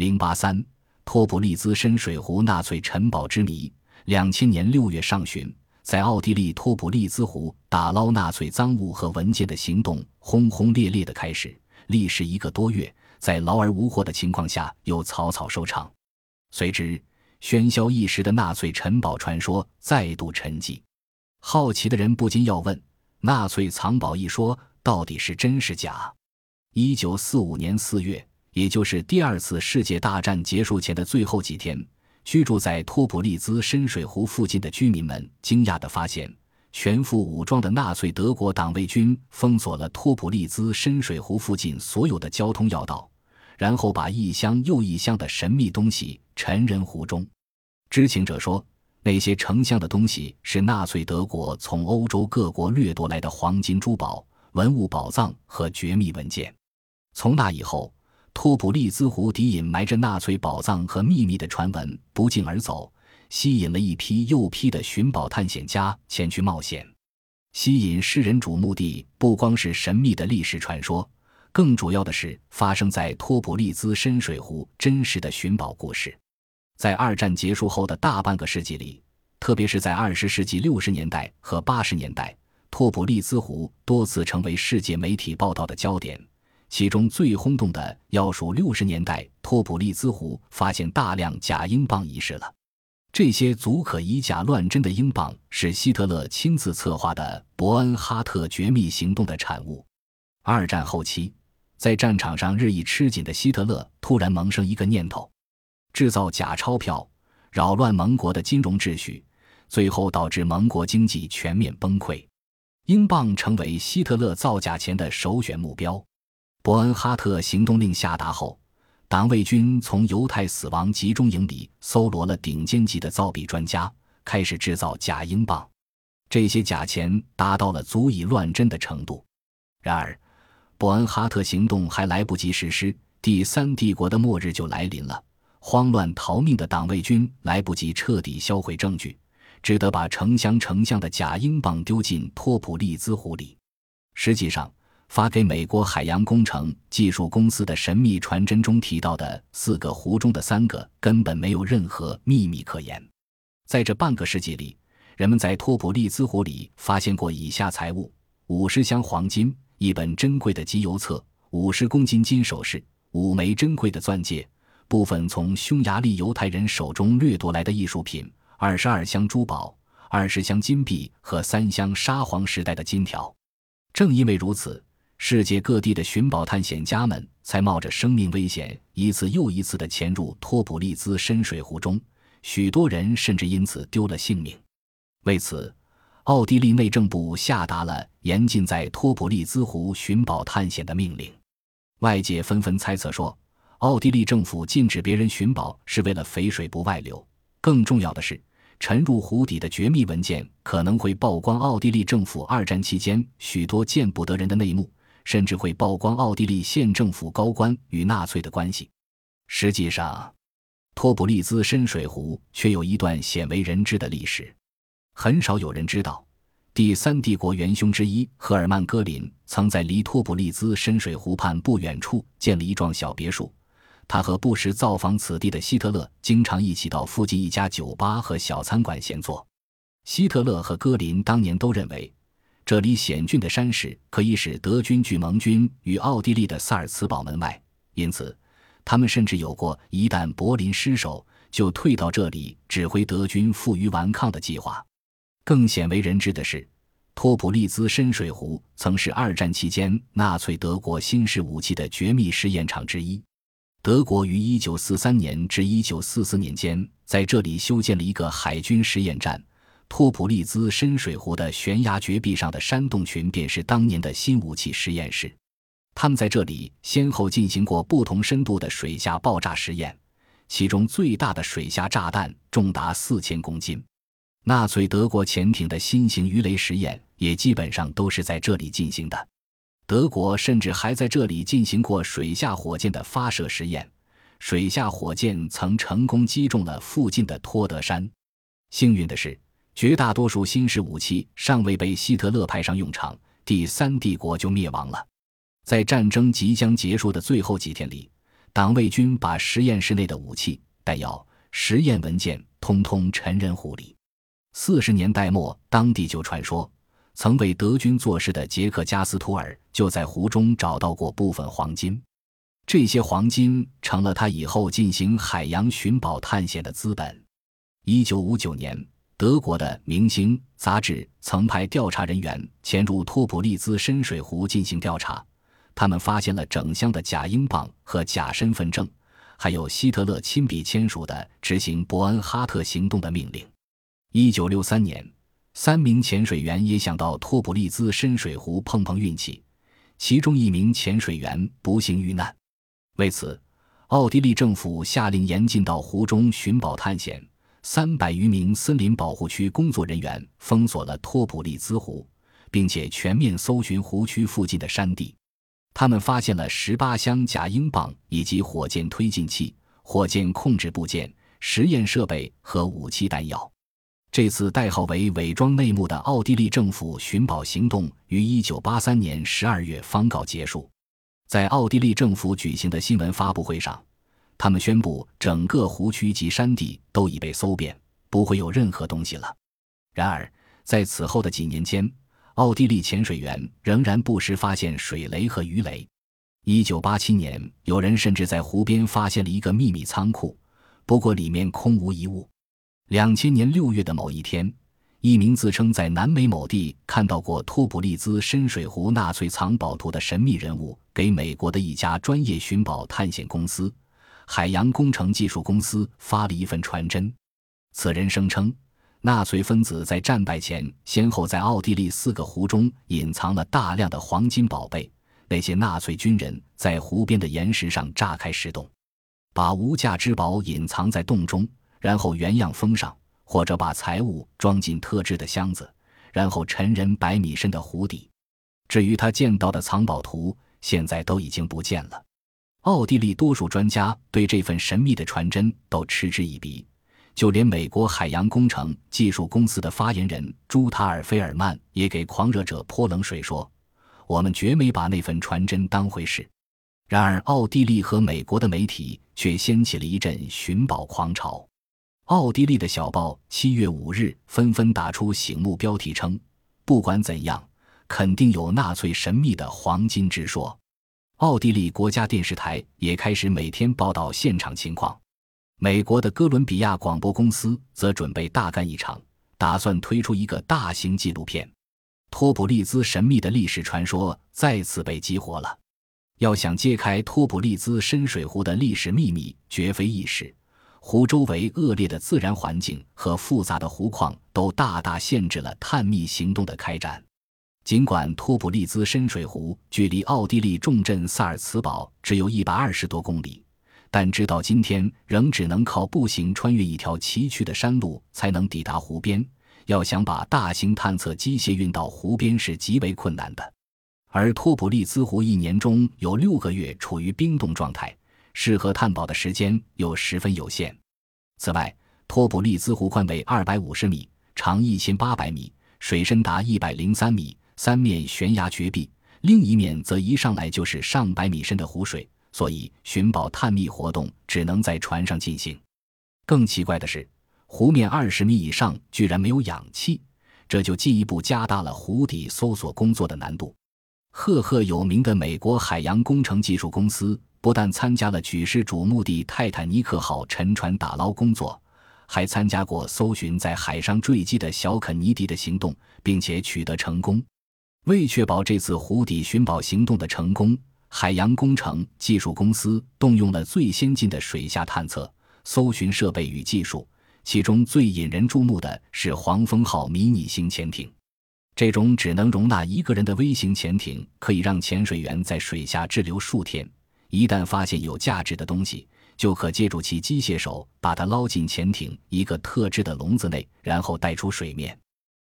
零八三，托普利兹深水湖纳粹城堡之谜。两千年六月上旬，在奥地利托普利兹湖打捞纳粹赃物和文件的行动轰轰烈烈的开始，历时一个多月，在劳而无获的情况下又草草收场。随之，喧嚣一时的纳粹城堡传说再度沉寂。好奇的人不禁要问：纳粹藏宝一说到底是真是假？一九四五年四月。也就是第二次世界大战结束前的最后几天，居住在托普利兹深水湖附近的居民们惊讶地发现，全副武装的纳粹德国党卫军封锁了托普利兹深水湖附近所有的交通要道，然后把一箱又一箱的神秘东西沉人湖中。知情者说，那些成箱的东西是纳粹德国从欧洲各国掠夺来的黄金、珠宝、文物宝藏和绝密文件。从那以后。托普利兹湖底隐埋着纳粹宝藏和秘密的传闻不胫而走，吸引了一批又批的寻宝探险家前去冒险。吸引世人瞩目的不光是神秘的历史传说，更主要的是发生在托普利兹深水湖真实的寻宝故事。在二战结束后的大半个世纪里，特别是在二十世纪六十年代和八十年代，托普利兹湖多次成为世界媒体报道的焦点。其中最轰动的要数六十年代托普利兹湖发现大量假英镑一事了。这些足可以假乱真的英镑是希特勒亲自策划的伯恩哈特绝密行动的产物。二战后期，在战场上日益吃紧的希特勒突然萌生一个念头：制造假钞票，扰乱盟国的金融秩序，最后导致盟国经济全面崩溃。英镑成为希特勒造假钱的首选目标。伯恩哈特行动令下达后，党卫军从犹太死亡集中营里搜罗了顶尖级的造币专家，开始制造假英镑。这些假钱达到了足以乱真的程度。然而，伯恩哈特行动还来不及实施，第三帝国的末日就来临了。慌乱逃命的党卫军来不及彻底销毁证据，只得把成箱成箱的假英镑丢进托普利兹湖里。实际上，发给美国海洋工程技术公司的神秘传真中提到的四个湖中的三个根本没有任何秘密可言。在这半个世纪里，人们在托普利兹湖里发现过以下财物：五十箱黄金、一本珍贵的集邮册、五十公斤金首饰、五枚珍贵的钻戒、部分从匈牙利犹太人手中掠夺来的艺术品、二十二箱珠宝、二十箱金币和三箱沙皇时代的金条。正因为如此。世界各地的寻宝探险家们才冒着生命危险，一次又一次地潜入托普利兹深水湖中，许多人甚至因此丢了性命。为此，奥地利内政部下达了严禁在托普利兹湖寻宝探险的命令。外界纷纷猜测说，奥地利政府禁止别人寻宝是为了肥水不外流。更重要的是，沉入湖底的绝密文件可能会曝光奥地利政府二战期间许多见不得人的内幕。甚至会曝光奥地利县政府高官与纳粹的关系。实际上，托普利兹深水湖却有一段鲜为人知的历史。很少有人知道，第三帝国元凶之一赫尔曼·戈林曾在离托普利兹深水湖畔不远处建了一幢小别墅。他和不时造访此地的希特勒经常一起到附近一家酒吧和小餐馆闲坐。希特勒和戈林当年都认为。这里险峻的山势可以使德军拒盟军与奥地利的萨尔茨堡门外，因此，他们甚至有过一旦柏林失守就退到这里指挥德军负隅顽抗的计划。更鲜为人知的是，托普利兹深水湖曾是二战期间纳粹德国新式武器的绝密试验场之一。德国于1943年至1944年间在这里修建了一个海军实验站。托普利兹深水湖的悬崖绝壁上的山洞群便是当年的新武器实验室。他们在这里先后进行过不同深度的水下爆炸实验，其中最大的水下炸弹重达四千公斤。纳粹德国潜艇的新型鱼雷实验也基本上都是在这里进行的。德国甚至还在这里进行过水下火箭的发射实验，水下火箭曾成功击中了附近的托德山。幸运的是。绝大多数新式武器尚未被希特勒派上用场，第三帝国就灭亡了。在战争即将结束的最后几天里，党卫军把实验室内的武器、弹药、实验文件通通沉人湖里。四十年代末，当地就传说，曾为德军做事的杰克加斯图尔就在湖中找到过部分黄金，这些黄金成了他以后进行海洋寻宝探险的资本。一九五九年，德国的《明星》杂志曾派调查人员潜入托普利兹深水湖进行调查，他们发现了整箱的假英镑和假身份证，还有希特勒亲笔签署的执行伯恩哈特行动的命令。一九六三年，三名潜水员也想到托普利兹深水湖碰碰运气，其中一名潜水员不幸遇难。为此，奥地利政府下令严禁到湖中寻宝探险。三百余名森林保护区工作人员封锁了托普利兹湖，并且全面搜寻湖区附近的山地。他们发现了十八箱假英镑以及火箭推进器、火箭控制部件、实验设备和武器弹药。这次代号为“伪装内幕”的奥地利政府寻宝行动于1983年12月方告结束。在奥地利政府举行的新闻发布会上，他们宣布整个湖区及山地都已被搜遍，不会有任何东西了。然而，在此后的几年间，奥地利潜水员仍然不时发现水雷和鱼雷。1987年，有人甚至在湖边发现了一个秘密仓库，不过里面空无一物。两千年六月的某一天，一名自称在南美某地看到过托普利兹深水湖纳粹藏宝图的神秘人物，给美国的一家专业寻宝探险公司——海洋工程技术公司发了一份传真。此人声称，纳粹分子在战败前，先后在奥地利四个湖中隐藏了大量的黄金宝贝。那些纳粹军人在湖边的岩石上炸开石洞，把无价之宝隐藏在洞中。然后原样封上，或者把财物装进特制的箱子，然后沉人百米深的湖底。至于他见到的藏宝图，现在都已经不见了。奥地利多数专家对这份神秘的传真都嗤之以鼻，就连美国海洋工程技术公司的发言人朱塔尔菲尔曼也给狂热者泼冷水说：“我们绝没把那份传真当回事。”然而，奥地利和美国的媒体却掀起了一阵寻宝狂潮。奥地利的小报七月五日纷纷打出醒目标题，称：“不管怎样，肯定有纳粹神秘的黄金之说。”奥地利国家电视台也开始每天报道现场情况。美国的哥伦比亚广播公司则准备大干一场，打算推出一个大型纪录片。托普利兹神秘的历史传说再次被激活了。要想揭开托普利兹深水湖的历史秘密，绝非易事。湖周围恶劣的自然环境和复杂的湖况都大大限制了探秘行动的开展。尽管托普利兹深水湖距离奥地利重镇萨尔茨堡只有一百二十多公里，但直到今天仍只能靠步行穿越一条崎岖的山路才能抵达湖边。要想把大型探测机械运到湖边是极为困难的。而托普利兹湖一年中有六个月处于冰冻状态。适合探宝的时间又十分有限。此外，托普利兹湖宽为二百五十米，长一千八百米，水深达一百零三米，三面悬崖绝壁，另一面则一上来就是上百米深的湖水，所以寻宝探秘活动只能在船上进行。更奇怪的是，湖面二十米以上居然没有氧气，这就进一步加大了湖底搜索工作的难度。赫赫有名的美国海洋工程技术公司。不但参加了举世瞩目的泰坦尼克号沉船打捞工作，还参加过搜寻在海上坠机的小肯尼迪的行动，并且取得成功。为确保这次湖底寻宝行动的成功，海洋工程技术公司动用了最先进的水下探测、搜寻设备与技术，其中最引人注目的是黄蜂号迷你型潜艇。这种只能容纳一个人的微型潜艇，可以让潜水员在水下滞留数天。一旦发现有价值的东西，就可借助其机械手把它捞进潜艇一个特制的笼子内，然后带出水面。